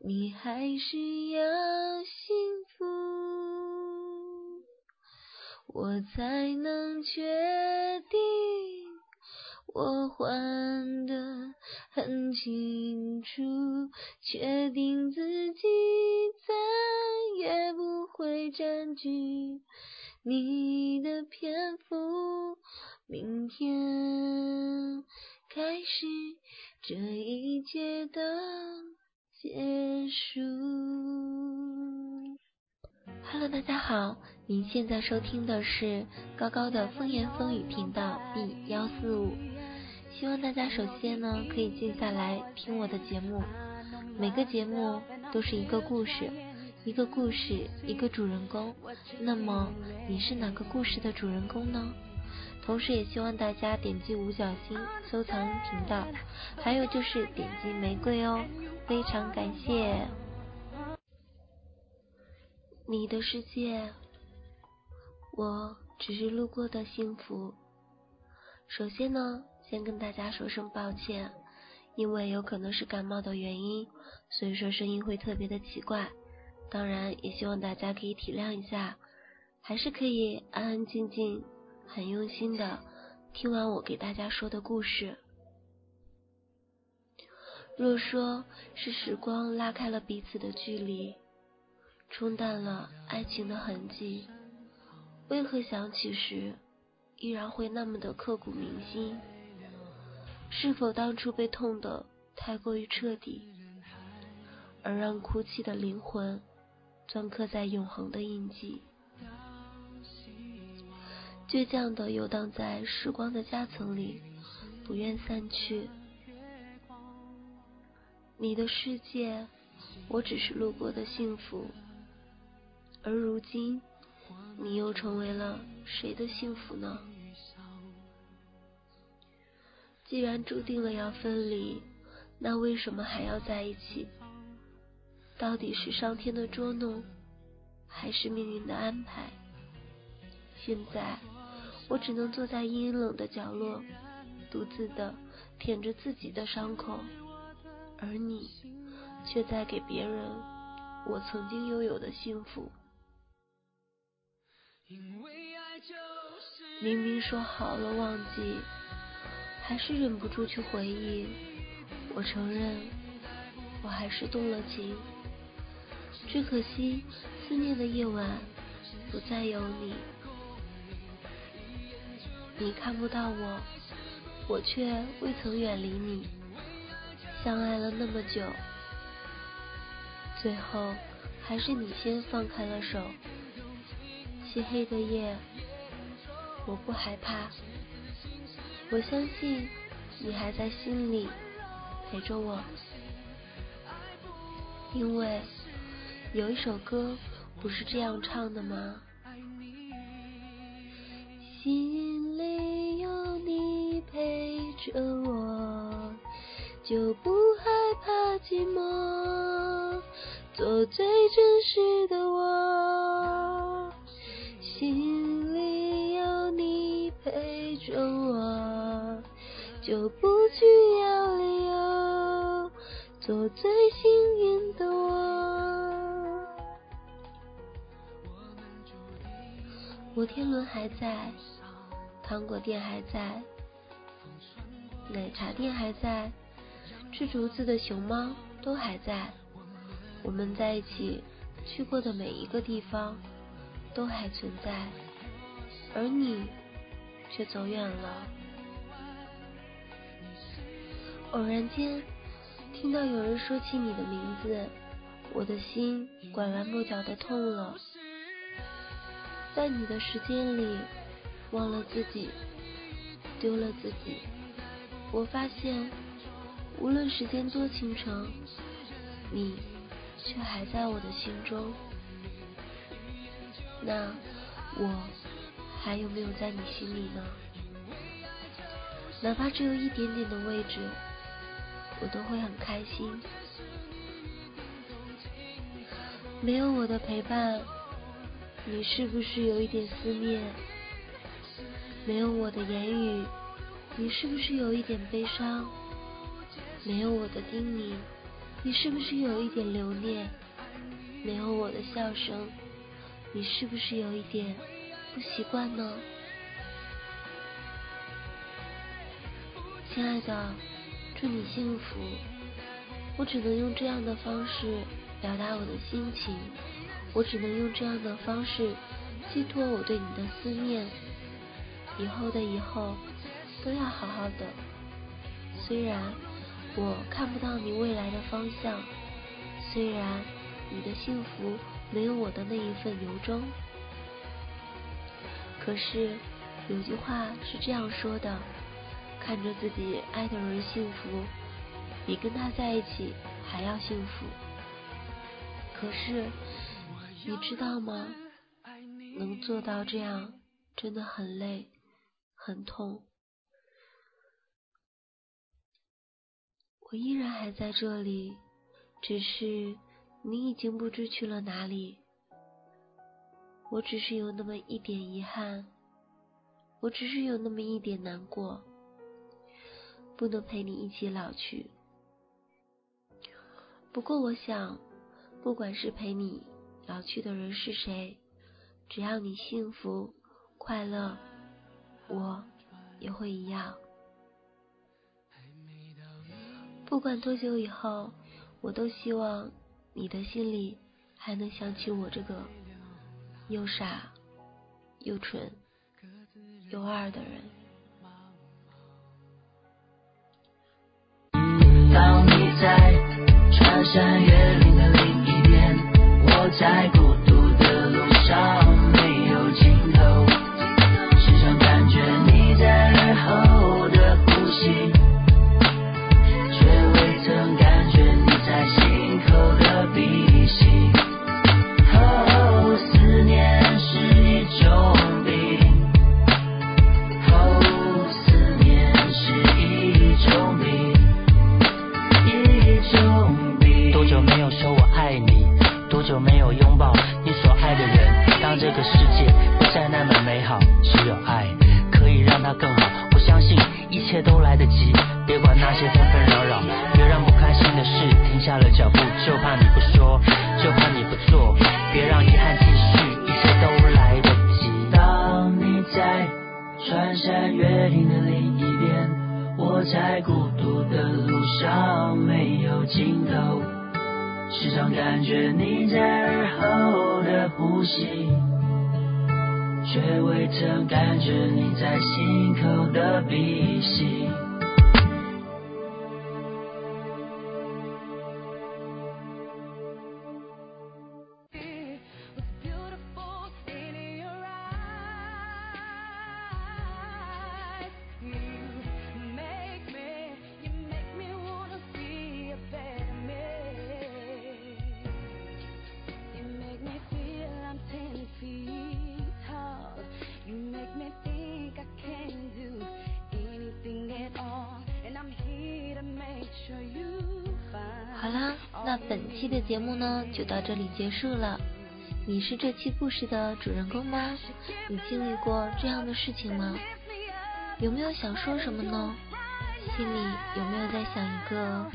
你还是要幸福，我才能确定，我还得很清楚，确定自己再也不会占据你的篇幅。明天开始，这一切都。结束。Hello，大家好，您现在收听的是高高的风言风语频道 B 幺四五。希望大家首先呢可以静下来听我的节目，每个节目都是一个故事，一个故事一个主人公。那么你是哪个故事的主人公呢？同时也希望大家点击五角星收藏频道，还有就是点击玫瑰哦。非常感谢你的世界，我只是路过的幸福。首先呢，先跟大家说声抱歉，因为有可能是感冒的原因，所以说声音会特别的奇怪。当然，也希望大家可以体谅一下，还是可以安安静静、很用心的听完我给大家说的故事。若说是时光拉开了彼此的距离，冲淡了爱情的痕迹，为何想起时依然会那么的刻骨铭心？是否当初被痛得太过于彻底，而让哭泣的灵魂篆刻在永恒的印记？倔强的游荡在时光的夹层里，不愿散去。你的世界，我只是路过的幸福，而如今，你又成为了谁的幸福呢？既然注定了要分离，那为什么还要在一起？到底是上天的捉弄，还是命运的安排？现在，我只能坐在阴冷的角落，独自的舔着自己的伤口。而你却在给别人我曾经拥有的幸福。明明说好了忘记，还是忍不住去回忆。我承认，我还是动了情。只可惜，思念的夜晚不再有你。你看不到我，我却未曾远离你。相爱了那么久，最后还是你先放开了手。漆黑的夜，我不害怕，我相信你还在心里陪着我。因为有一首歌不是这样唱的吗？着我。就不害怕寂寞，做最真实的我。心里有你陪着我，就不需要理由，做最幸运的我。摩天轮还在，糖果店还在，奶茶店还在。吃竹子的熊猫都还在，我们在一起去过的每一个地方都还存在，而你却走远了。偶然间听到有人说起你的名字，我的心拐弯抹角的痛了。在你的时间里，忘了自己，丢了自己，我发现。无论时间多倾城，你却还在我的心中。那我还有没有在你心里呢？哪怕只有一点点的位置，我都会很开心。没有我的陪伴，你是不是有一点思念？没有我的言语，你是不是有一点悲伤？没有我的叮咛，你是不是有一点留恋？没有我的笑声，你是不是有一点不习惯呢？亲爱的，祝你幸福。我只能用这样的方式。表达我的心情，我只能用这样的方式寄托我对你的思念。以后的以后，都要好好的。虽然我看不到你未来的方向，虽然你的幸福没有我的那一份由衷，可是有句话是这样说的：看着自己爱的人幸福，比跟他在一起还要幸福。可是，你知道吗？能做到这样真的很累，很痛。我依然还在这里，只是你已经不知去了哪里。我只是有那么一点遗憾，我只是有那么一点难过，不能陪你一起老去。不过，我想。不管是陪你老去的人是谁，只要你幸福快乐，我也会一样。不管多久以后，我都希望你的心里还能想起我这个又傻又蠢又二的人。当你在穿山越岭的另一边，我在爱你多久没有拥抱你所爱的人？当这个世界心，却未曾感觉你在心口的鼻息。本期的节目呢就到这里结束了。你是这期故事的主人公吗？你经历过这样的事情吗？有没有想说什么呢？心里有没有在想一个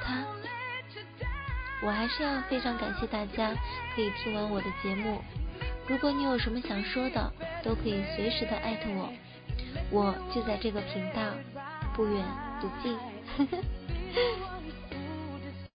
他？我还是要非常感谢大家可以听完我的节目。如果你有什么想说的，都可以随时的艾特我，我就在这个频道，不远不近。